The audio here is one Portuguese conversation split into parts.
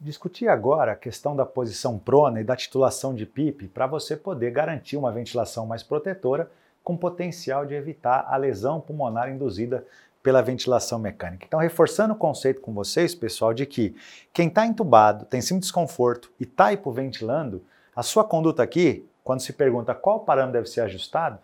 discutir agora a questão da posição prona e da titulação de PIP para você poder garantir uma ventilação mais protetora com potencial de evitar a lesão pulmonar induzida pela ventilação mecânica. Então, reforçando o conceito com vocês, pessoal, de que quem está entubado, tem sim desconforto e está hipoventilando, a sua conduta aqui, quando se pergunta qual parâmetro deve ser ajustado,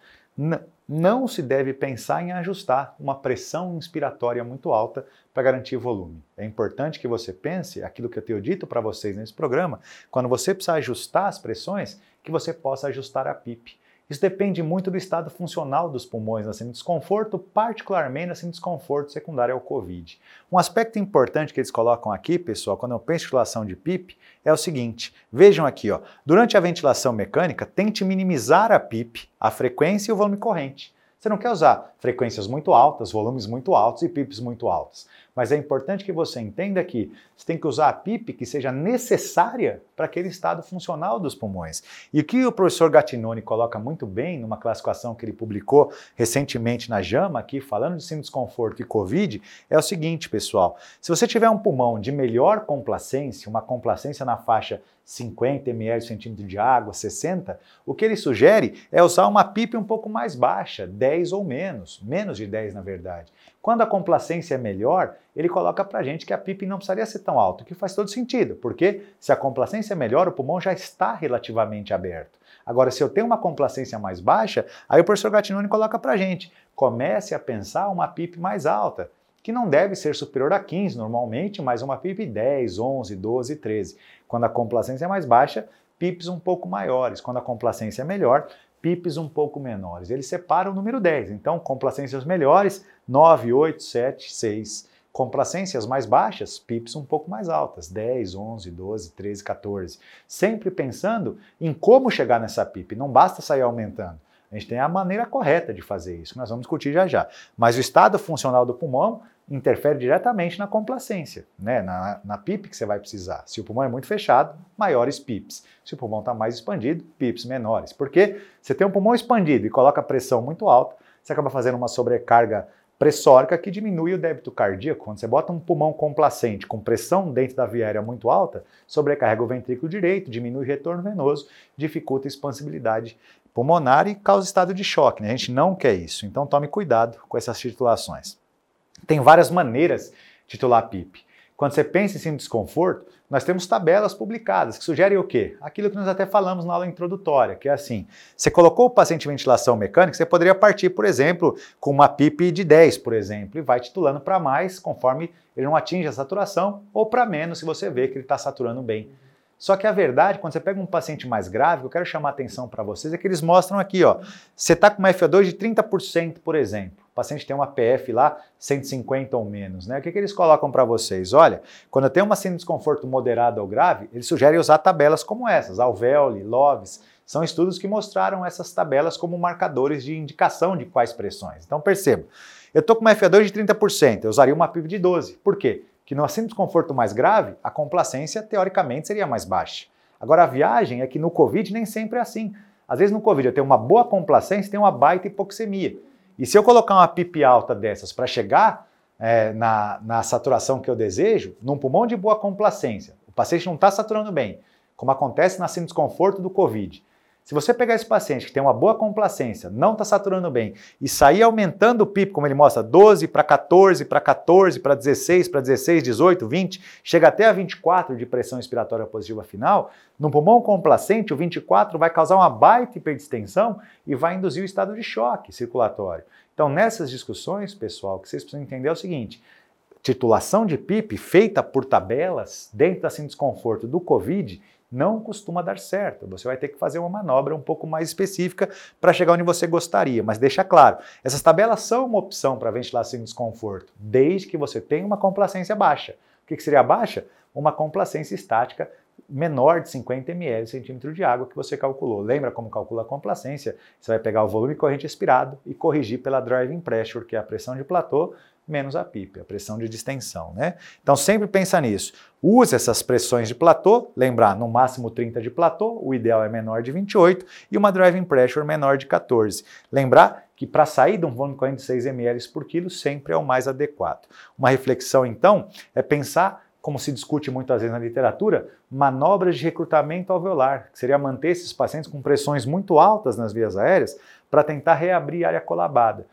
não se deve pensar em ajustar uma pressão inspiratória muito alta para garantir volume. É importante que você pense aquilo que eu tenho dito para vocês nesse programa, quando você precisar ajustar as pressões, que você possa ajustar a PIP. Isso depende muito do estado funcional dos pulmões nesse desconforto, particularmente nesse desconforto secundário ao Covid. Um aspecto importante que eles colocam aqui, pessoal, quando eu penso em ventilação de PIP, é o seguinte: vejam aqui, ó, durante a ventilação mecânica, tente minimizar a PIP, a frequência e o volume corrente. Você não quer usar frequências muito altas, volumes muito altos e pips muito altos. Mas é importante que você entenda que você tem que usar a PIP que seja necessária para aquele estado funcional dos pulmões. E o que o professor Gattinoni coloca muito bem numa classificação que ele publicou recentemente na JAMA, aqui falando de síndrome de desconforto e COVID, é o seguinte, pessoal. Se você tiver um pulmão de melhor complacência, uma complacência na faixa 50 ml centímetro de água, 60, o que ele sugere é usar uma PIP um pouco mais baixa, 10 ou menos, menos de 10 na verdade. Quando a complacência é melhor, ele coloca para gente que a PIP não precisaria ser tão alta, o que faz todo sentido, porque se a complacência é melhor, o pulmão já está relativamente aberto. Agora, se eu tenho uma complacência mais baixa, aí o professor Gattinoni coloca para gente, comece a pensar uma PIP mais alta que não deve ser superior a 15 normalmente, mas uma PIP 10, 11, 12, 13. Quando a complacência é mais baixa, PIPs um pouco maiores. Quando a complacência é melhor, PIPs um pouco menores. Ele separa o número 10. Então, complacências melhores, 9, 8, 7, 6. Complacências mais baixas, PIPs um pouco mais altas, 10, 11, 12, 13, 14. Sempre pensando em como chegar nessa PIP. Não basta sair aumentando. A gente tem a maneira correta de fazer isso, nós vamos discutir já já. Mas o estado funcional do pulmão interfere diretamente na complacência, né? na, na PIP que você vai precisar. Se o pulmão é muito fechado, maiores PIPs. Se o pulmão está mais expandido, PIPs menores. Porque você tem um pulmão expandido e coloca pressão muito alta, você acaba fazendo uma sobrecarga pressórica que diminui o débito cardíaco. Quando você bota um pulmão complacente com pressão dentro da via aérea muito alta, sobrecarrega o ventrículo direito, diminui o retorno venoso, dificulta a expansibilidade pulmonar e causa estado de choque. Né? A gente não quer isso. Então tome cuidado com essas titulações. Tem várias maneiras de titular PIP. Quando você pensa em sim desconforto, nós temos tabelas publicadas que sugerem o quê? Aquilo que nós até falamos na aula introdutória, que é assim: você colocou o paciente em ventilação mecânica, você poderia partir, por exemplo, com uma PIP de 10, por exemplo, e vai titulando para mais conforme ele não atinge a saturação, ou para menos se você vê que ele está saturando bem. Só que a verdade, quando você pega um paciente mais grave, eu quero chamar a atenção para vocês, é que eles mostram aqui, ó, você está com uma FO2 de 30%, por exemplo paciente tem uma PF lá 150 ou menos, né? O que, que eles colocam para vocês? Olha, quando eu tenho uma síndrome de desconforto moderado ou grave, eles sugerem usar tabelas como essas, Alveoli, Loves, são estudos que mostraram essas tabelas como marcadores de indicação de quais pressões. Então perceba, eu estou com uma FA2 de 30%, eu usaria uma PIB de 12. Por quê? Que no de desconforto mais grave, a complacência teoricamente seria mais baixa. Agora a viagem é que no COVID nem sempre é assim. Às vezes no COVID eu tenho uma boa complacência e tenho uma baita hipoxemia. E se eu colocar uma PIP alta dessas para chegar é, na, na saturação que eu desejo, num pulmão de boa complacência, o paciente não está saturando bem, como acontece na síndrome desconforto do COVID, se você pegar esse paciente que tem uma boa complacência, não está saturando bem, e sair aumentando o PIP, como ele mostra, 12 para 14, para 14, para 16, para 16, 18, 20, chega até a 24 de pressão expiratória positiva final, no pulmão complacente, o 24 vai causar uma baita hiperdistensão e vai induzir o estado de choque circulatório. Então, nessas discussões, pessoal, o que vocês precisam entender é o seguinte: titulação de PIP feita por tabelas dentro da desconforto do COVID não costuma dar certo. Você vai ter que fazer uma manobra um pouco mais específica para chegar onde você gostaria. Mas deixa claro, essas tabelas são uma opção para ventilação e desconforto, desde que você tenha uma complacência baixa. O que, que seria baixa? Uma complacência estática menor de 50 ml centímetro de água que você calculou. Lembra como calcula a complacência? Você vai pegar o volume corrente expirado e corrigir pela driving pressure, que é a pressão de platô, menos a PIP, a pressão de distensão, né? Então sempre pensa nisso. Use essas pressões de platô, lembrar, no máximo 30 de platô, o ideal é menor de 28 e uma driving pressure menor de 14. Lembrar que para sair de um volume de 6 ml por quilo sempre é o mais adequado. Uma reflexão então é pensar como se discute muitas vezes na literatura, manobras de recrutamento alveolar, que seria manter esses pacientes com pressões muito altas nas vias aéreas para tentar reabrir a área colabada.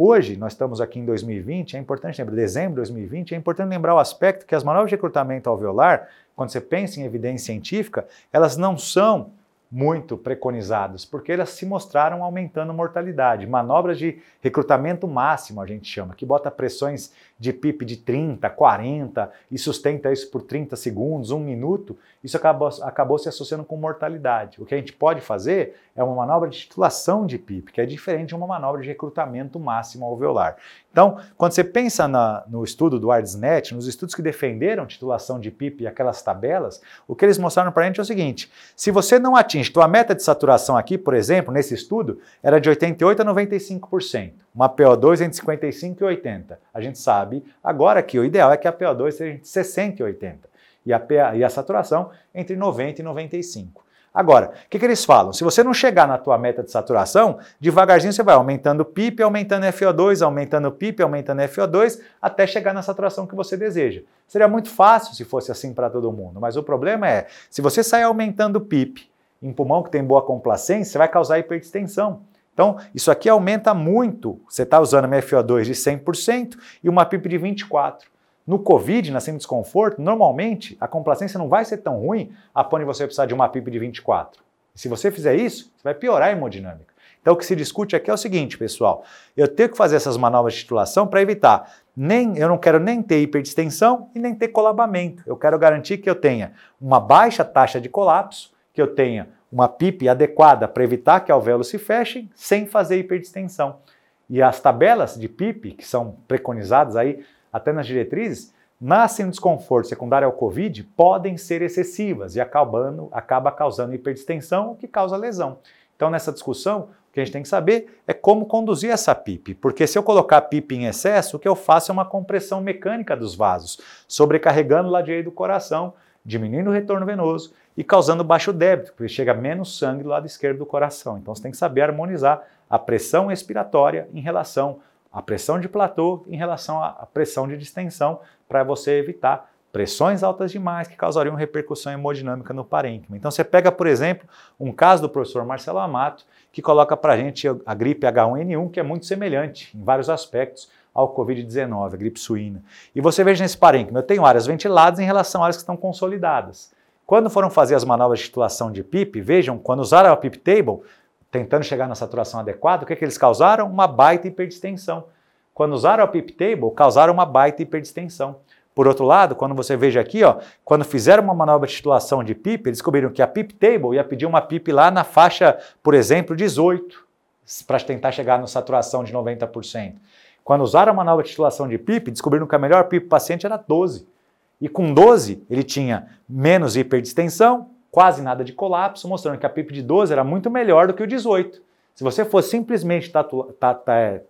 Hoje, nós estamos aqui em 2020, é importante lembrar, dezembro de 2020, é importante lembrar o aspecto que as manobras de recrutamento alveolar, quando você pensa em evidência científica, elas não são muito preconizados, porque elas se mostraram aumentando mortalidade. Manobras de recrutamento máximo, a gente chama, que bota pressões de PIP de 30, 40 e sustenta isso por 30 segundos, um minuto, isso acabou, acabou se associando com mortalidade. O que a gente pode fazer é uma manobra de titulação de PIP, que é diferente de uma manobra de recrutamento máximo alveolar. Então, quando você pensa na, no estudo do ARDSNET, nos estudos que defenderam titulação de PIP e aquelas tabelas, o que eles mostraram para a gente é o seguinte: se você não atinge, tua meta de saturação aqui, por exemplo, nesse estudo, era de 88 a 95%, uma PO2 entre 55 e 80. A gente sabe agora que o ideal é que a PO2 seja entre 60 e 80 e a, PA, e a saturação entre 90 e 95. Agora, o que, que, eles falam? Se você não chegar na tua meta de saturação, devagarzinho você vai aumentando o PIP, aumentando FO2, aumentando o PIP, aumentando FO2, até chegar na saturação que você deseja. Seria muito fácil se fosse assim para todo mundo, mas o problema é, se você sair aumentando o PIP em pulmão que tem boa complacência, você vai causar hiperdistensão. Então, isso aqui aumenta muito. Você está usando uma FO2 de 100% e uma PIP de 24%. No Covid, nascendo desconforto, normalmente a complacência não vai ser tão ruim a ponto de você precisar de uma PIP de 24. Se você fizer isso, você vai piorar a hemodinâmica. Então o que se discute aqui é o seguinte, pessoal, eu tenho que fazer essas manobras de titulação para evitar nem eu não quero nem ter hiperdistensão e nem ter colabamento. Eu quero garantir que eu tenha uma baixa taxa de colapso, que eu tenha uma PIP adequada para evitar que alvéolos se fechem sem fazer hiperdistensão. E as tabelas de PIP, que são preconizadas aí até nas diretrizes, nascem um desconforto secundário ao Covid podem ser excessivas e acabando, acaba causando hiperdistensão, que causa lesão. Então, nessa discussão, o que a gente tem que saber é como conduzir essa PIP, porque se eu colocar PIP em excesso, o que eu faço é uma compressão mecânica dos vasos, sobrecarregando o lado direito do coração, diminuindo o retorno venoso e causando baixo débito, porque chega menos sangue do lado esquerdo do coração. Então, você tem que saber harmonizar a pressão expiratória em relação a pressão de platô em relação à pressão de distensão para você evitar pressões altas demais que causariam repercussão hemodinâmica no parênquima. Então você pega, por exemplo, um caso do professor Marcelo Amato, que coloca para a gente a gripe H1N1, que é muito semelhante em vários aspectos ao Covid-19, a gripe suína. E você veja nesse parênquima, eu tenho áreas ventiladas em relação a áreas que estão consolidadas. Quando foram fazer as manobras de titulação de PIP, vejam, quando usaram a PIP Table, tentando chegar na saturação adequada, o que, é que eles causaram? Uma baita hiperdistensão. Quando usaram a PIP table, causaram uma baita hiperdistensão. Por outro lado, quando você veja aqui, ó, quando fizeram uma manobra de titulação de PIP, eles descobriram que a PIP table ia pedir uma PIP lá na faixa, por exemplo, 18, para tentar chegar na saturação de 90%. Quando usaram a manobra de titulação de PIP, descobriram que a melhor PIP paciente era 12. E com 12, ele tinha menos hiperdistensão, quase nada de colapso, mostrando que a PIP de 12 era muito melhor do que o 18. Se você fosse simplesmente é,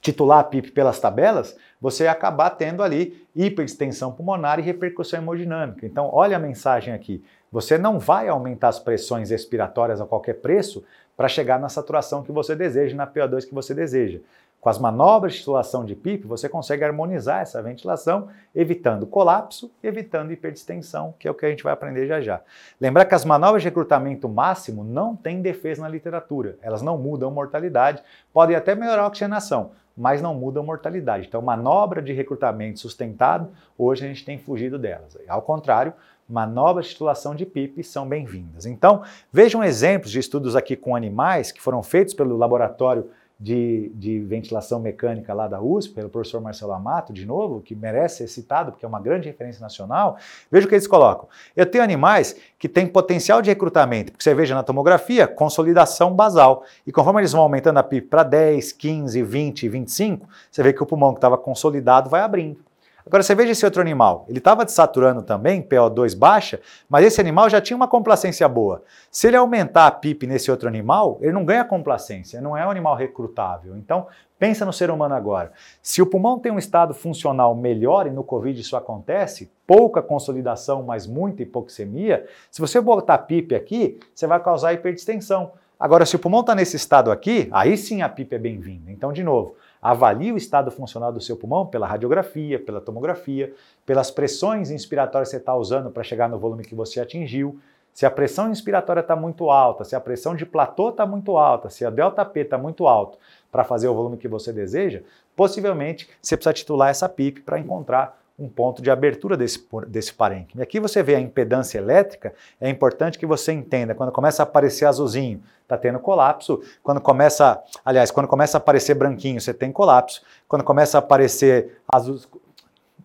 titular a PIP pelas tabelas, você ia acabar tendo ali hiperextensão pulmonar e repercussão hemodinâmica. Então, olha a mensagem aqui. Você não vai aumentar as pressões expiratórias a qualquer preço para chegar na saturação que você deseja, na PO2 que você deseja. Com as manobras de titulação de PIP, você consegue harmonizar essa ventilação, evitando colapso evitando hiperdistensão, que é o que a gente vai aprender já já. Lembrar que as manobras de recrutamento máximo não têm defesa na literatura, elas não mudam mortalidade, podem até melhorar a oxigenação, mas não mudam mortalidade. Então, manobra de recrutamento sustentado, hoje a gente tem fugido delas. Ao contrário, manobras de titulação de PIP são bem-vindas. Então, vejam exemplos de estudos aqui com animais que foram feitos pelo laboratório de, de, ventilação mecânica lá da USP, pelo professor Marcelo Amato, de novo, que merece ser citado porque é uma grande referência nacional, veja o que eles colocam. Eu tenho animais que têm potencial de recrutamento, porque você veja na tomografia, consolidação basal. E conforme eles vão aumentando a PIP para 10, 15, 20, 25, você vê que o pulmão que estava consolidado vai abrindo. Agora você veja esse outro animal, ele estava desaturando também, PO2 baixa, mas esse animal já tinha uma complacência boa. Se ele aumentar a PIP nesse outro animal, ele não ganha complacência, não é um animal recrutável. Então, pensa no ser humano agora. Se o pulmão tem um estado funcional melhor, e no COVID isso acontece, pouca consolidação, mas muita hipoxemia, se você botar PIP aqui, você vai causar hiperdistensão. Agora, se o pulmão está nesse estado aqui, aí sim a PIP é bem-vinda. Então, de novo, avalie o estado funcional do seu pulmão pela radiografia, pela tomografia, pelas pressões inspiratórias que você está usando para chegar no volume que você atingiu. Se a pressão inspiratória está muito alta, se a pressão de platô está muito alta, se a delta P está muito alto para fazer o volume que você deseja, possivelmente você precisa titular essa PIP para encontrar um ponto de abertura desse, desse parênquima. E aqui você vê a impedância elétrica, é importante que você entenda, quando começa a aparecer azulzinho, está tendo colapso, quando começa, aliás, quando começa a aparecer branquinho, você tem colapso, quando começa a aparecer azul,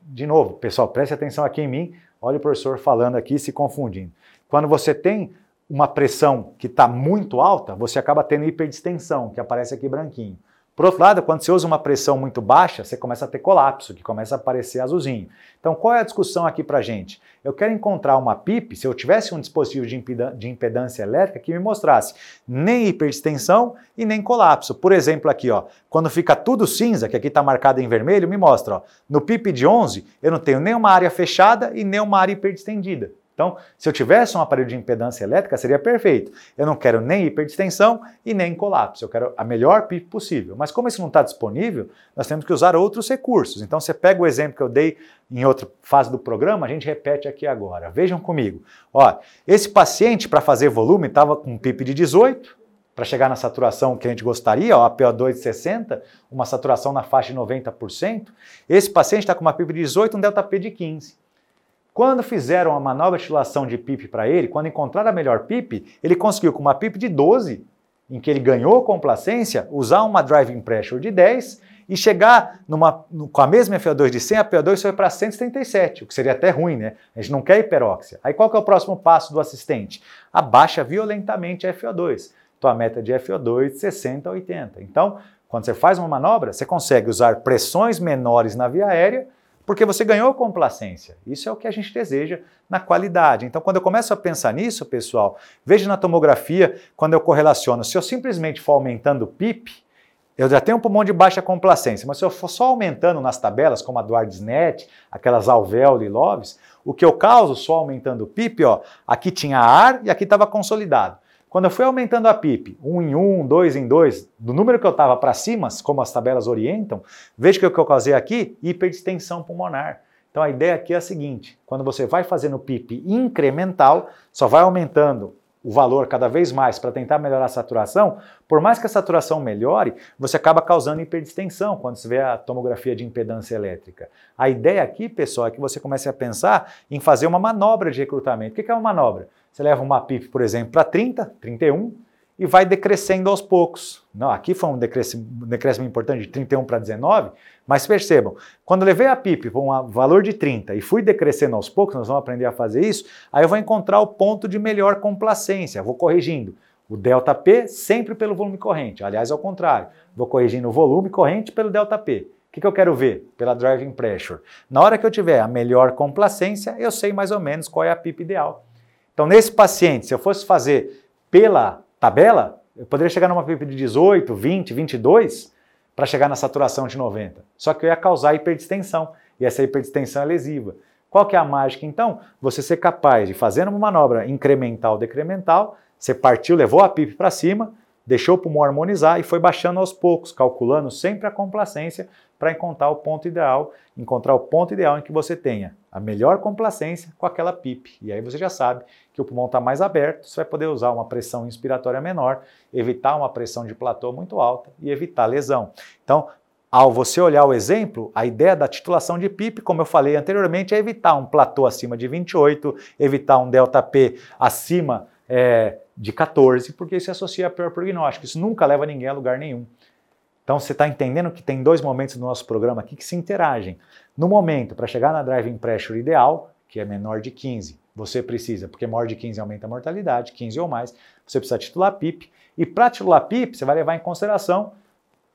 de novo, pessoal, preste atenção aqui em mim, olha o professor falando aqui se confundindo. Quando você tem uma pressão que está muito alta, você acaba tendo hiperdistensão, que aparece aqui branquinho. Por outro lado, quando você usa uma pressão muito baixa, você começa a ter colapso, que começa a aparecer azulzinho. Então, qual é a discussão aqui para gente? Eu quero encontrar uma PIP, se eu tivesse um dispositivo de, de impedância elétrica que me mostrasse nem hiperdistensão e nem colapso. Por exemplo, aqui, ó, quando fica tudo cinza, que aqui está marcado em vermelho, me mostra, ó, no PIP de 11, eu não tenho nem uma área fechada e nem uma área hiperdistendida. Então, se eu tivesse um aparelho de impedância elétrica, seria perfeito. Eu não quero nem hiperdistensão e nem colapso. Eu quero a melhor PIP possível. Mas como isso não está disponível, nós temos que usar outros recursos. Então, você pega o exemplo que eu dei em outra fase do programa, a gente repete aqui agora. Vejam comigo. Ó, esse paciente, para fazer volume, estava com um PIP de 18, para chegar na saturação que a gente gostaria, ó, a PO2 de 60, uma saturação na faixa de 90%. Esse paciente está com uma PIP de 18, um delta P de 15. Quando fizeram uma nova estilação de PIP para ele, quando encontraram a melhor PIP, ele conseguiu com uma PIP de 12, em que ele ganhou complacência, usar uma driving pressure de 10 e chegar numa, com a mesma FO2 de 100, a PO2 foi para 177, o que seria até ruim, né? A gente não quer hiperóxia. Aí qual que é o próximo passo do assistente? Abaixa violentamente a FO2. Tua meta de FO2 de 60 a 80. Então, quando você faz uma manobra, você consegue usar pressões menores na via aérea porque você ganhou complacência. Isso é o que a gente deseja na qualidade. Então, quando eu começo a pensar nisso, pessoal, veja na tomografia, quando eu correlaciono, se eu simplesmente for aumentando o PIP, eu já tenho um pulmão de baixa complacência, mas se eu for só aumentando nas tabelas, como a do Ardisnet, aquelas alvéoli loves, o que eu causo só aumentando o PIP, ó, aqui tinha ar e aqui estava consolidado. Quando eu fui aumentando a PIP, 1 em 1, 2 em 2, do número que eu estava para cima, como as tabelas orientam, veja que o que eu causei aqui, hiperdistensão pulmonar. Então a ideia aqui é a seguinte, quando você vai fazendo PIP incremental, só vai aumentando o valor cada vez mais para tentar melhorar a saturação, por mais que a saturação melhore, você acaba causando hiperdistensão quando você vê a tomografia de impedância elétrica. A ideia aqui, pessoal, é que você comece a pensar em fazer uma manobra de recrutamento. O que é uma manobra? Você leva uma PIP, por exemplo, para 30, 31 e vai decrescendo aos poucos. Não, aqui foi um decréscimo, importante de 31 para 19, mas percebam, quando eu levei a PIP para um valor de 30 e fui decrescendo aos poucos, nós vamos aprender a fazer isso, aí eu vou encontrar o ponto de melhor complacência, vou corrigindo o delta P sempre pelo volume corrente, aliás, ao contrário, vou corrigindo o volume corrente pelo delta P. O que, que eu quero ver? Pela driving pressure. Na hora que eu tiver a melhor complacência, eu sei mais ou menos qual é a PIP ideal. Então, nesse paciente, se eu fosse fazer pela tabela, eu poderia chegar numa PIP de 18, 20, 22 para chegar na saturação de 90. Só que eu ia causar hiperdistensão e essa hiperdistensão é lesiva. Qual que é a mágica então? Você ser capaz de fazer uma manobra incremental, decremental, você partiu, levou a PIP para cima, deixou o pulmão harmonizar e foi baixando aos poucos, calculando sempre a complacência para encontrar o ponto ideal, encontrar o ponto ideal em que você tenha a melhor complacência com aquela PIP. E aí você já sabe que o pulmão está mais aberto, você vai poder usar uma pressão inspiratória menor, evitar uma pressão de platô muito alta e evitar lesão. Então, ao você olhar o exemplo, a ideia da titulação de PIP, como eu falei anteriormente, é evitar um platô acima de 28, evitar um delta P acima é, de 14, porque isso associa a pior prognóstico. Isso nunca leva ninguém a lugar nenhum. Então você está entendendo que tem dois momentos do nosso programa aqui que se interagem. No momento, para chegar na driving pressure ideal, que é menor de 15, você precisa, porque maior de 15 aumenta a mortalidade, 15 ou mais, você precisa titular PIP. E para titular PIP, você vai levar em consideração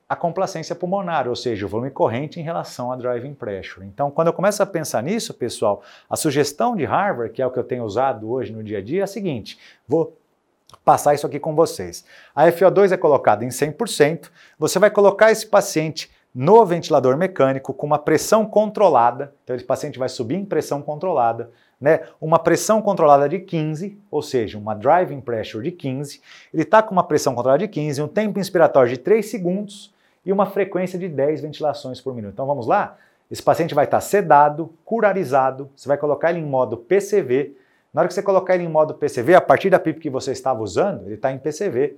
a complacência pulmonar, ou seja, o volume corrente em relação à driving pressure. Então, quando eu começo a pensar nisso, pessoal, a sugestão de Harvard, que é o que eu tenho usado hoje no dia a dia, é a seguinte: vou passar isso aqui com vocês. A FO2 é colocada em 100%, você vai colocar esse paciente no ventilador mecânico com uma pressão controlada, então esse paciente vai subir em pressão controlada, né? Uma pressão controlada de 15, ou seja, uma driving pressure de 15. Ele está com uma pressão controlada de 15, um tempo inspiratório de 3 segundos e uma frequência de 10 ventilações por minuto. Então vamos lá? Esse paciente vai estar sedado, curarizado, você vai colocar ele em modo PCV. Na hora que você colocar ele em modo PCV, a partir da PIP que você estava usando, ele está em PCV.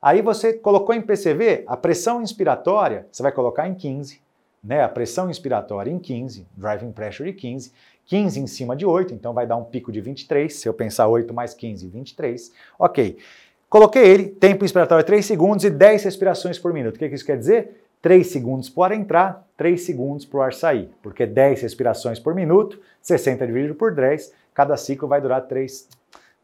Aí você colocou em PCV, a pressão inspiratória você vai colocar em 15, né? A pressão inspiratória em 15, driving pressure em 15, 15 em cima de 8, então vai dar um pico de 23, se eu pensar 8 mais 15, 23. OK. Coloquei ele, tempo inspiratório 3 segundos e 10 respirações por minuto. O que isso quer dizer? 3 segundos para o ar entrar, 3 segundos para o ar sair, porque 10 respirações por minuto, 60 dividido por 10, cada ciclo vai durar 3,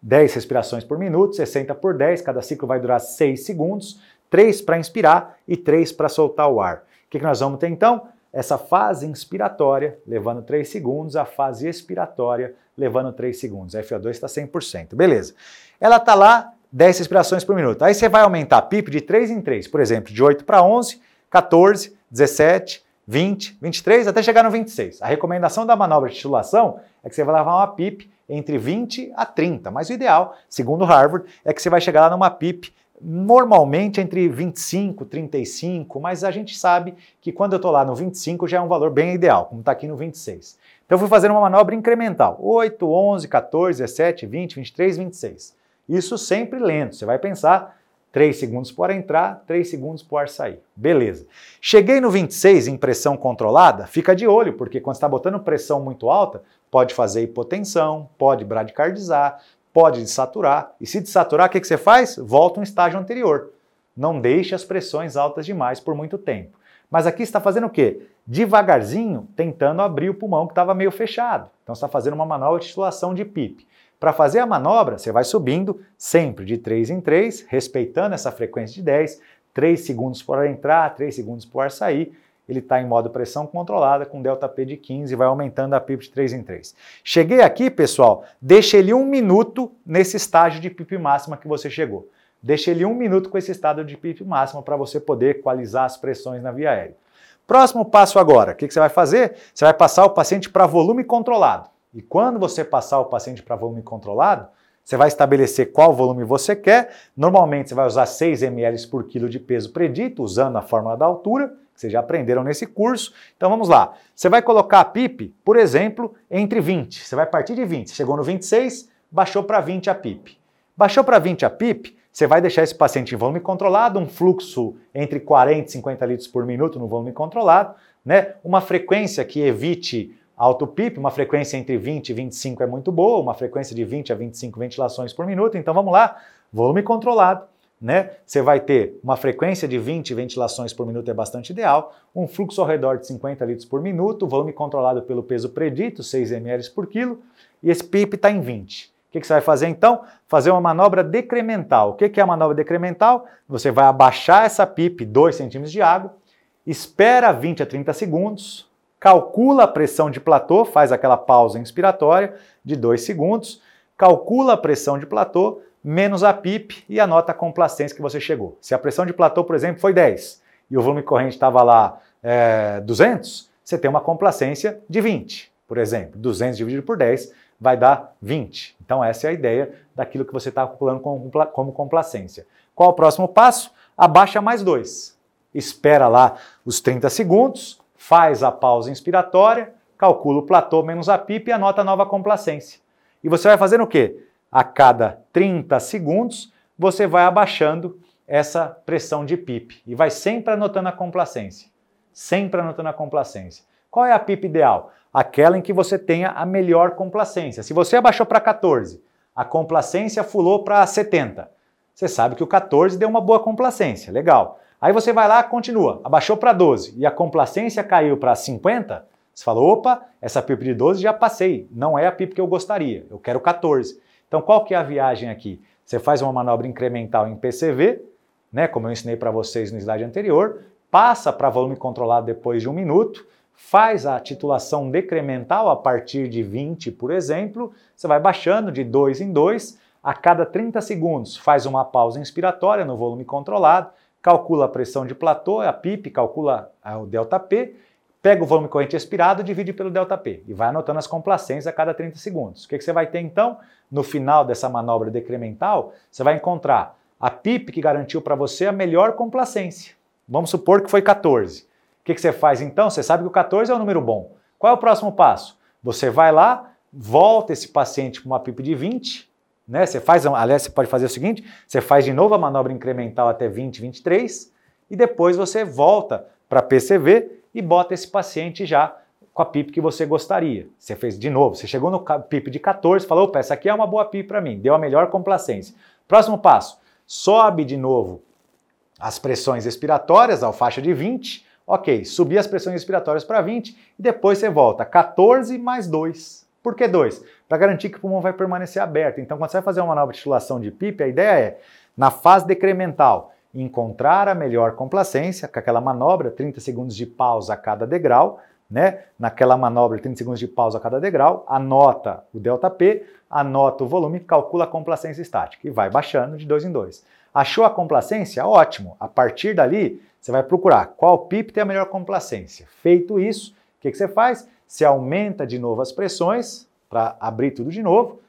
10 respirações por minuto, 60 por 10, cada ciclo vai durar 6 segundos, 3 para inspirar e 3 para soltar o ar. O que, que nós vamos ter então? Essa fase inspiratória levando 3 segundos, a fase expiratória levando 3 segundos. A FO2 está 100%. Beleza. Ela está lá, 10 respirações por minuto. Aí você vai aumentar a PIP de 3 em 3, por exemplo, de 8 para 11, 14, 17, 20, 23, até chegar no 26. A recomendação da manobra de titulação é que você vai levar uma PIP entre 20 a 30, mas o ideal, segundo Harvard, é que você vai chegar lá numa PIP normalmente entre 25 e 35, mas a gente sabe que quando eu estou lá no 25 já é um valor bem ideal, como está aqui no 26. Então eu fui fazer uma manobra incremental, 8, 11, 14, 17, 20, 23, 26. Isso sempre lento, você vai pensar 3 segundos por entrar, 3 segundos por ar sair. Beleza. Cheguei no 26 em pressão controlada, fica de olho, porque quando está botando pressão muito alta, pode fazer hipotensão, pode bradicardizar, pode desaturar. E se desaturar, o que, que você faz? Volta um estágio anterior. Não deixe as pressões altas demais por muito tempo. Mas aqui está fazendo o quê? Devagarzinho, tentando abrir o pulmão que estava meio fechado. Então está fazendo uma manobra de titulação de PIP. Para fazer a manobra, você vai subindo sempre de 3 em 3, respeitando essa frequência de 10, 3 segundos por entrar, 3 segundos por sair. Ele está em modo pressão controlada com delta P de 15 e vai aumentando a PIP de 3 em 3. Cheguei aqui, pessoal, deixa ele um minuto nesse estágio de PIP máxima que você chegou. Deixa ele um minuto com esse estado de PIP máxima para você poder equalizar as pressões na via aérea. Próximo passo agora, o que, que você vai fazer? Você vai passar o paciente para volume controlado. E quando você passar o paciente para volume controlado, você vai estabelecer qual volume você quer. Normalmente você vai usar 6 ml por quilo de peso predito, usando a fórmula da altura, que vocês já aprenderam nesse curso. Então vamos lá. Você vai colocar a PIP, por exemplo, entre 20. Você vai partir de 20. Chegou no 26, baixou para 20 a PIP. Baixou para 20 a PIP, você vai deixar esse paciente em volume controlado, um fluxo entre 40 e 50 litros por minuto no volume controlado, né? Uma frequência que evite Alto PIP, uma frequência entre 20 e 25 é muito boa, uma frequência de 20 a 25 ventilações por minuto. Então vamos lá, volume controlado, né? Você vai ter uma frequência de 20 ventilações por minuto é bastante ideal, um fluxo ao redor de 50 litros por minuto, volume controlado pelo peso predito, 6 ml por quilo, e esse PIP está em 20. O que, que, você vai fazer então? Fazer uma manobra decremental. O que, que é a manobra decremental? Você vai abaixar essa PIP 2 centímetros de água, espera 20 a 30 segundos, calcula a pressão de platô, faz aquela pausa inspiratória de 2 segundos, calcula a pressão de platô, menos a PIP e anota a complacência que você chegou. Se a pressão de platô, por exemplo, foi 10 e o volume corrente estava lá é, 200, você tem uma complacência de 20, por exemplo. 200 dividido por 10 vai dar 20. Então essa é a ideia daquilo que você está calculando como, complacência. Qual o próximo passo? Abaixa mais 2. Espera lá os 30 segundos, faz a pausa inspiratória, calcula o platô menos a PIP e anota a nova complacência. E você vai fazendo o quê? A cada 30 segundos, você vai abaixando essa pressão de PIP e vai sempre anotando a complacência. Sempre anotando a complacência. Qual é a PIP ideal? Aquela em que você tenha a melhor complacência. Se você abaixou para 14, a complacência fulou para 70. Você sabe que o 14 deu uma boa complacência, legal. Aí você vai lá, continua, abaixou para 12 e a complacência caiu para 50, você fala, opa, essa PIP de 12 já passei, não é a PIP que eu gostaria, eu quero 14. Então qual que é a viagem aqui? Você faz uma manobra incremental em PCV, né, como eu ensinei para vocês no slide anterior, passa para volume controlado depois de um minuto, faz a titulação decremental a partir de 20, por exemplo, você vai baixando de 2 em 2, a cada 30 segundos faz uma pausa inspiratória no volume controlado, calcula a pressão de platô, a PIP, calcula o ΔP, pega o volume corrente expirado, divide pelo ΔP e vai anotando as complacências a cada 30 segundos. O que, que você vai ter então? No final dessa manobra decremental, você vai encontrar a PIP que garantiu para você a melhor complacência. Vamos supor que foi 14. O que, que você faz então? Você sabe que o 14 é um número bom. Qual é o próximo passo? Você vai lá, volta esse paciente para uma PIP de 20, né? Você faz, aliás, você pode fazer o seguinte: você faz de novo a manobra incremental até 20, 23, e depois você volta para PCV e bota esse paciente já com a PIP que você gostaria. Você fez de novo, você chegou no PIP de 14, falou, opa, essa aqui é uma boa PIP para mim, deu a melhor complacência. Próximo passo, sobe de novo as pressões respiratórias, a faixa de 20, ok, subir as pressões respiratórias para 20 e depois você volta 14 mais 2. Por que 2? Para garantir que o pulmão vai permanecer aberto. Então, quando você vai fazer uma nova titulação de PIP, a ideia é, na fase decremental, encontrar a melhor complacência, com aquela manobra, 30 segundos de pausa a cada degrau, né? Naquela manobra, 30 segundos de pausa a cada degrau, anota o ΔP, anota o volume, calcula a complacência estática e vai baixando de dois em dois. Achou a complacência? Ótimo. A partir dali, você vai procurar qual PIP tem a melhor complacência. Feito isso, o que, que você faz? Você aumenta de novo as pressões para abrir tudo de novo,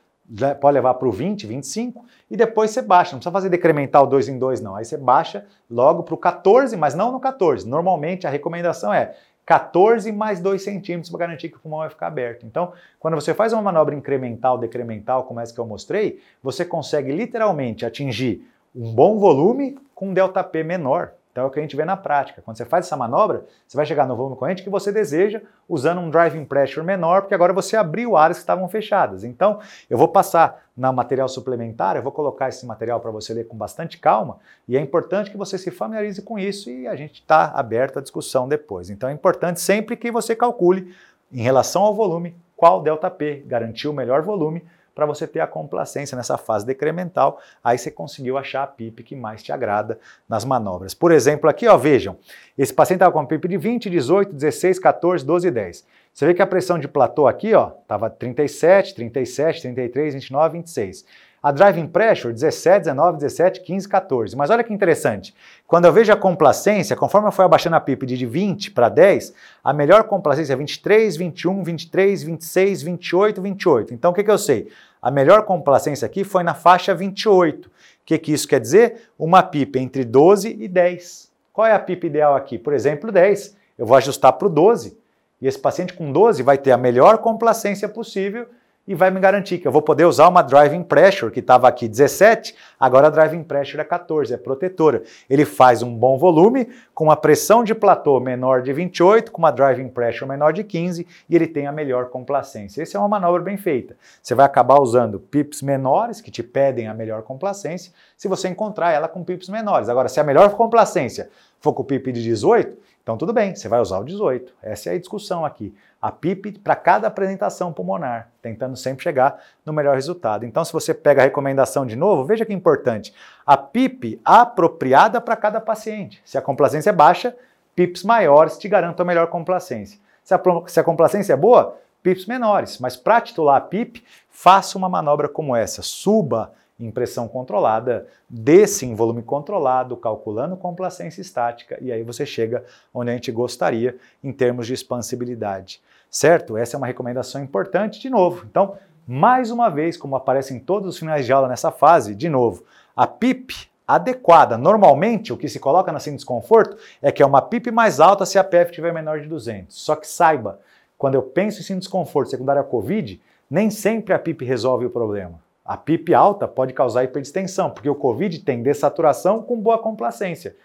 pode levar para o 20, 25, e depois você baixa. Não precisa fazer decremental 2 em 2, não. Aí você baixa logo para o 14, mas não no 14. Normalmente a recomendação é 14 mais 2 centímetros para garantir que o pulmão vai ficar aberto. Então, quando você faz uma manobra incremental, decremental, como essa que eu mostrei, você consegue literalmente atingir um bom volume com um ΔP menor. Então é o que a gente vê na prática. Quando você faz essa manobra, você vai chegar no volume corrente que você deseja usando um driving pressure menor, porque agora você abriu áreas que estavam fechadas. Então, eu vou passar na material suplementar, eu vou colocar esse material para você ler com bastante calma, e é importante que você se familiarize com isso e a gente está aberto à discussão depois. Então é importante sempre que você calcule, em relação ao volume, qual ΔP garantiu o melhor volume para você ter a complacência nessa fase decremental. Aí você conseguiu achar a PIP que mais te agrada nas manobras. Por exemplo, aqui, ó, vejam, esse paciente estava com a PIP de 20, 18, 16, 14, 12 e 10. Você vê que a pressão de platô aqui, ó, estava 37, 37, 33, 29, 26. A driving pressure, 17, 19, 17, 15, 14. Mas olha que interessante. Quando eu vejo a complacência, conforme eu fui abaixando a PIP de 20 para 10, a melhor complacência é 23, 21, 23, 26, 28, 28. Então o que, que eu sei? A melhor complacência aqui foi na faixa 28. O que, que isso quer dizer? Uma PIP entre 12 e 10. Qual é a PIP ideal aqui? Por exemplo, 10. Eu vou ajustar para o 12. E esse paciente com 12 vai ter a melhor complacência possível e vai me garantir que eu vou poder usar uma driving pressure que estava aqui 17, agora a driving pressure é 14, é protetora. Ele faz um bom volume com uma pressão de platô menor de 28, com uma driving pressure menor de 15 e ele tem a melhor complacência. Essa é uma manobra bem feita. Você vai acabar usando pips menores que te pedem a melhor complacência, se você encontrar ela com pips menores. Agora, se a melhor complacência for com o pip de 18, então tudo bem, você vai usar o 18. Essa é a discussão aqui. A PIP para cada apresentação pulmonar, tentando sempre chegar no melhor resultado. Então, se você pega a recomendação de novo, veja que é importante. A PIP apropriada para cada paciente. Se a complacência é baixa, PIPs maiores te garantem a melhor complacência. Se a, se a complacência é boa, PIPs menores. Mas para titular a PIP, faça uma manobra como essa. Suba em pressão controlada, desce em volume controlado, calculando complacência estática, e aí você chega onde a gente gostaria em termos de expansibilidade. Certo? Essa é uma recomendação importante de novo. Então, mais uma vez, como aparece em todos os finais de aula nessa fase, de novo, a PIP adequada. Normalmente, o que se coloca na sem desconforto é que é uma PIP mais alta se a PF tiver menor de 200. Só que saiba, quando eu penso em sem desconforto secundário à COVID, nem sempre a PIP resolve o problema. A PIP alta pode causar hiperdistensão, porque o COVID tem dessaturação com boa complacência.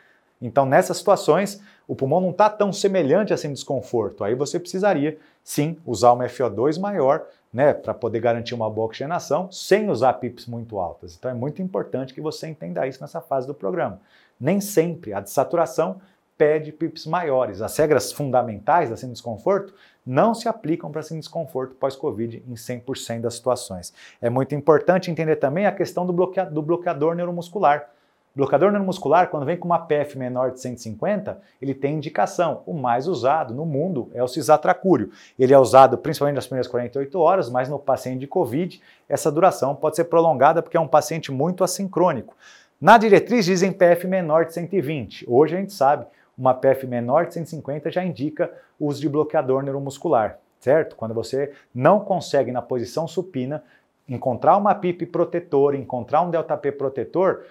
Então, nessas situações, o pulmão não está tão semelhante assim desconforto. Aí você precisaria, sim, usar uma FO2 maior, né, para poder garantir uma boa oxigenação, sem usar PIPs muito altas. Então, é muito importante que você entenda isso nessa fase do programa. Nem sempre a dessaturação pede PIPs maiores. As regras fundamentais da síndrome desconforto não se aplicam para síndrome desconforto pós-Covid em 100% das situações. É muito importante entender também a questão do, do bloqueador neuromuscular. Bloqueador neuromuscular, quando vem com uma PF menor de 150, ele tem indicação. O mais usado no mundo é o cisatracúrio. Ele é usado principalmente nas primeiras 48 horas, mas no paciente de Covid, essa duração pode ser prolongada porque é um paciente muito assincrônico. Na diretriz dizem PF menor de 120. Hoje a gente sabe uma PF menor de 150 já indica uso de bloqueador neuromuscular, certo? Quando você não consegue na posição supina encontrar uma PIP protetora, encontrar um ΔP protetor,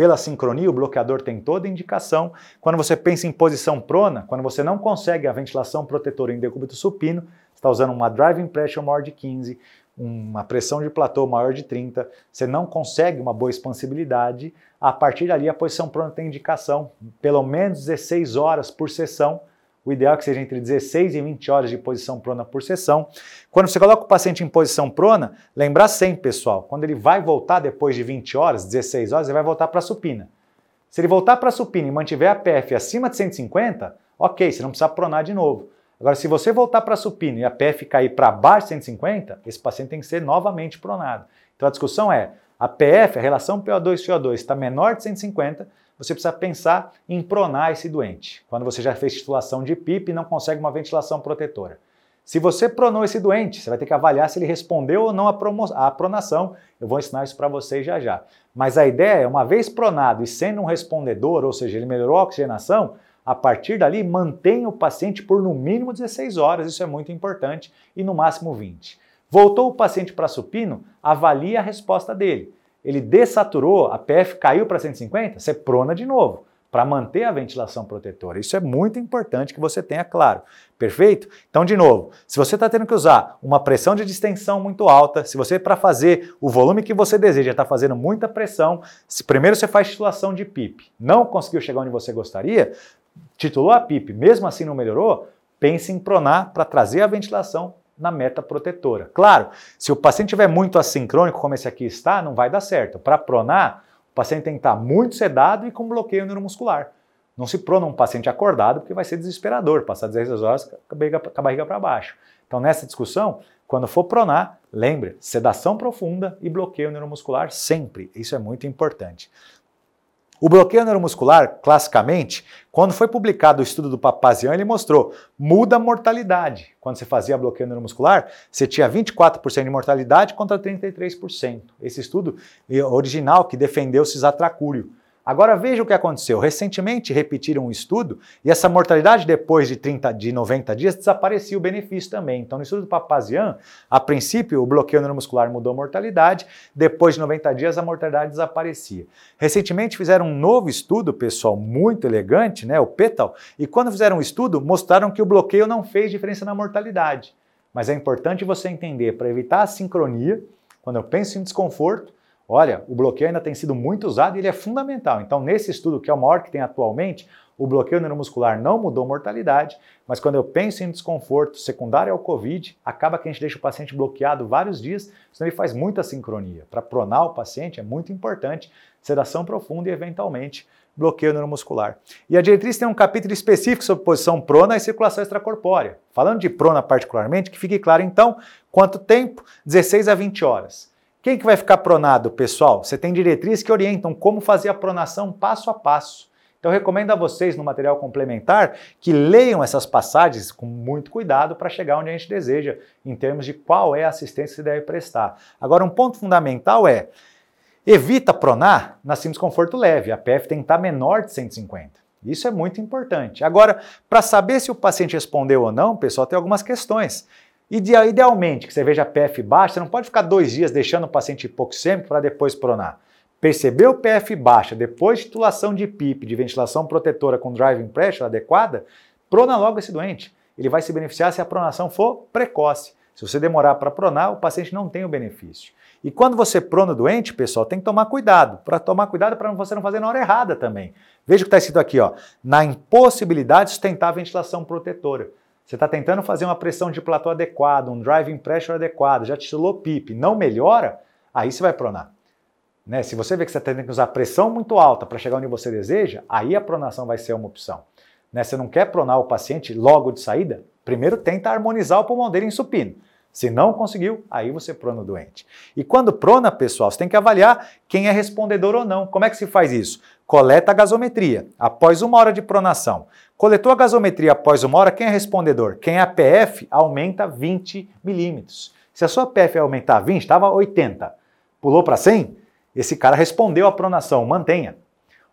pela sincronia, o bloqueador tem toda indicação. Quando você pensa em posição prona, quando você não consegue a ventilação protetora em decúbito supino, está usando uma driving pressure maior de 15, uma pressão de platô maior de 30, você não consegue uma boa expansibilidade, a partir dali a posição prona tem indicação, pelo menos 16 horas por sessão, o ideal é que seja entre 16 e 20 horas de posição prona por sessão. Quando você coloca o paciente em posição prona, lembrar sempre, pessoal, quando ele vai voltar depois de 20 horas, 16 horas, ele vai voltar para a supina. Se ele voltar para a supina e mantiver a PF acima de 150, ok, você não precisa pronar de novo. Agora, se você voltar para a supina e a PF cair para baixo de 150, esse paciente tem que ser novamente pronado. Então a discussão é, a PF, a relação PO2-CO2, está menor de 150, você precisa pensar em pronar esse doente, quando você já fez titulação de PIP e não consegue uma ventilação protetora. Se você pronou esse doente, você vai ter que avaliar se ele respondeu ou não à pronação. Eu vou ensinar isso para vocês já já. Mas a ideia é, uma vez pronado e sendo um respondedor, ou seja, ele melhorou a oxigenação, a partir dali mantenha o paciente por no mínimo 16 horas, isso é muito importante, e no máximo 20. Voltou o paciente para supino, avalie a resposta dele ele desaturou, a PF caiu para 150, você prona de novo para manter a ventilação protetora. Isso é muito importante que você tenha claro. Perfeito? Então, de novo, se você está tendo que usar uma pressão de distensão muito alta, se você, para fazer o volume que você deseja, está fazendo muita pressão, se primeiro você faz titulação de PIP, não conseguiu chegar onde você gostaria, titulou a PIP, mesmo assim não melhorou, pense em pronar para trazer a ventilação na meta protetora. Claro, se o paciente estiver muito assincrônico, como esse aqui está, não vai dar certo. Para pronar, o paciente tem que estar muito sedado e com bloqueio neuromuscular. Não se prona um paciente acordado, porque vai ser desesperador, passar 16 horas com a barriga, barriga para baixo. Então, nessa discussão, quando for pronar, lembre, sedação profunda e bloqueio neuromuscular sempre. Isso é muito importante. O bloqueio neuromuscular, classicamente, quando foi publicado o estudo do Papazian, ele mostrou muda a mortalidade. Quando você fazia bloqueio neuromuscular, você tinha 24% de mortalidade contra 33%. Esse estudo original que defendeu o cisatracúrio. Agora veja o que aconteceu. Recentemente repetiram um estudo e essa mortalidade depois de 30 de 90 dias desaparecia o benefício também. Então no estudo do Papazian, a princípio o bloqueio neuromuscular mudou a mortalidade, depois de 90 dias a mortalidade desaparecia. Recentemente fizeram um novo estudo, pessoal, muito elegante, né, o PETAL, e quando fizeram o um estudo mostraram que o bloqueio não fez diferença na mortalidade. Mas é importante você entender para evitar a sincronia, quando eu penso em desconforto, Olha, o bloqueio ainda tem sido muito usado e ele é fundamental. Então, nesse estudo, que é o maior que tem atualmente, o bloqueio neuromuscular não mudou mortalidade, mas quando eu penso em desconforto secundário ao Covid, acaba que a gente deixa o paciente bloqueado vários dias, senão ele faz muita sincronia. Para pronar o paciente é muito importante sedação profunda e, eventualmente, bloqueio neuromuscular. E a diretriz tem um capítulo específico sobre posição prona e circulação extracorpórea. Falando de prona particularmente, que fique claro então quanto tempo? 16 a 20 horas. Quem que vai ficar pronado, pessoal? Você tem diretrizes que orientam como fazer a pronação passo a passo. Então, eu recomendo a vocês, no material complementar, que leiam essas passagens com muito cuidado para chegar onde a gente deseja, em termos de qual é a assistência que você deve prestar. Agora, um ponto fundamental é, evita pronar na simples conforto leve. A PF tem que estar menor de 150. Isso é muito importante. Agora, para saber se o paciente respondeu ou não, pessoal, tem algumas questões. Idealmente, que você veja PF baixa, você não pode ficar dois dias deixando o paciente hipoxêmico para depois pronar. Percebeu PF baixa, depois de titulação de PIP, de ventilação protetora com driving pressure adequada, prona logo esse doente. Ele vai se beneficiar se a pronação for precoce. Se você demorar para pronar, o paciente não tem o benefício. E quando você prona o doente, pessoal, tem que tomar cuidado. Para tomar cuidado para você não fazer na hora errada também. Veja o que está escrito aqui, ó. Na impossibilidade de sustentar a ventilação protetora. Você está tentando fazer uma pressão de platô adequada, um driving pressure adequado, já titulou PIP, não melhora, aí você vai pronar. Né? Se você vê que você está tendo que usar pressão muito alta para chegar onde você deseja, aí a pronação vai ser uma opção. Né? Você não quer pronar o paciente logo de saída? Primeiro tenta harmonizar o pulmão dele em supino. Se não conseguiu, aí você prona o doente. E quando prona, pessoal, você tem que avaliar quem é respondedor ou não. Como é que se faz isso? Coleta a gasometria após uma hora de pronação. Coletou a gasometria após uma hora, quem é respondedor? Quem é a PF aumenta 20 milímetros. Se a sua PF aumentar 20, estava 80, pulou para 100, esse cara respondeu à pronação, mantenha.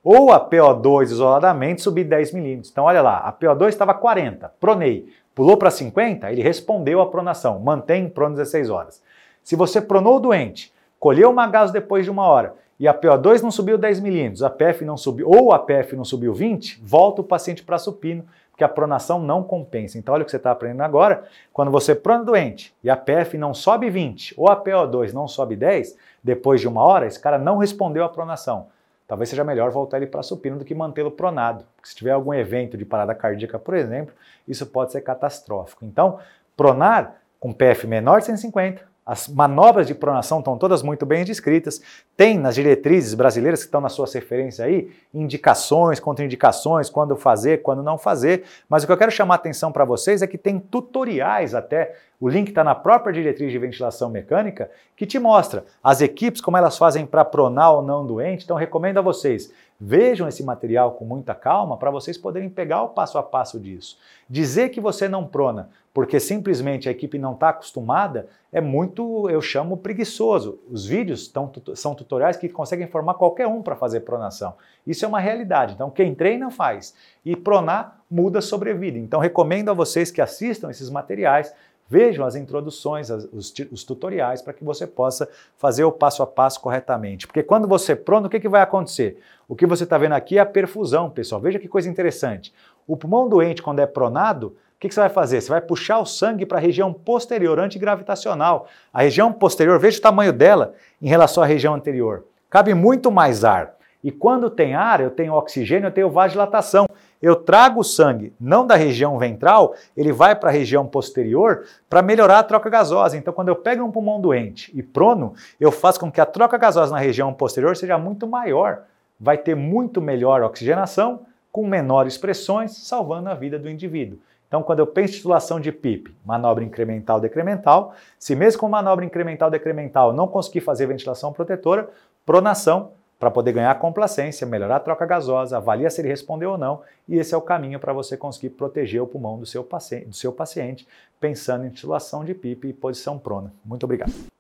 Ou a PO2 isoladamente subir 10 milímetros. Então olha lá, a PO2 estava 40, pronei. Pulou para 50, ele respondeu à pronação, mantém prono 16 horas. Se você pronou o doente, colheu uma gaso depois de uma hora e a PO2 não subiu 10 milímetros, a PF não subiu, ou a PF não subiu 20, volta o paciente para supino, porque a pronação não compensa. Então, olha o que você está aprendendo agora. Quando você prona doente e a PF não sobe 20 ou a PO2 não sobe 10, depois de uma hora, esse cara não respondeu à pronação. Talvez seja melhor voltar ele para supino do que mantê-lo pronado. Porque se tiver algum evento de parada cardíaca, por exemplo, isso pode ser catastrófico. Então, pronar com PF menor de 150, as manobras de pronação estão todas muito bem descritas. Tem nas diretrizes brasileiras que estão na sua referência aí, indicações, contraindicações, quando fazer, quando não fazer. Mas o que eu quero chamar a atenção para vocês é que tem tutoriais até, o link está na própria diretriz de ventilação mecânica, que te mostra as equipes, como elas fazem para pronar ou não doente. Então recomendo a vocês, vejam esse material com muita calma para vocês poderem pegar o passo a passo disso. Dizer que você não prona porque simplesmente a equipe não está acostumada, é muito, eu chamo, preguiçoso. Os vídeos tão, são tutoriais que conseguem formar qualquer um para fazer pronação. Isso é uma realidade. Então, quem treina faz. E pronar muda a sobrevida. Então, recomendo a vocês que assistam esses materiais, vejam as introduções, as, os, os, tutoriais, para que você possa fazer o passo a passo corretamente. Porque quando você prona, o que, que vai acontecer? O que você está vendo aqui é a perfusão, pessoal. Veja que coisa interessante. O pulmão doente, quando é pronado, o que, que, você vai fazer? Você vai puxar o sangue para a região posterior, antigravitacional. A região posterior, veja o tamanho dela em relação à região anterior. Cabe muito mais ar. E quando tem ar, eu tenho oxigênio, eu tenho vasodilatação. Eu trago o sangue, não da região ventral, ele vai para a região posterior para melhorar a troca gasosa. Então, quando eu pego um pulmão doente e prono, eu faço com que a troca gasosa na região posterior seja muito maior. Vai ter muito melhor oxigenação, com menores pressões, salvando a vida do indivíduo. Então, quando eu penso em titulação de PIP, manobra incremental decremental, se mesmo com manobra incremental decremental não conseguir fazer ventilação protetora, pronação para poder ganhar complacência, melhorar a troca gasosa, avalia se ele respondeu ou não, e esse é o caminho para você conseguir proteger o pulmão do seu paciente, do seu paciente pensando em titulação de PIP e posição prona. Muito obrigado.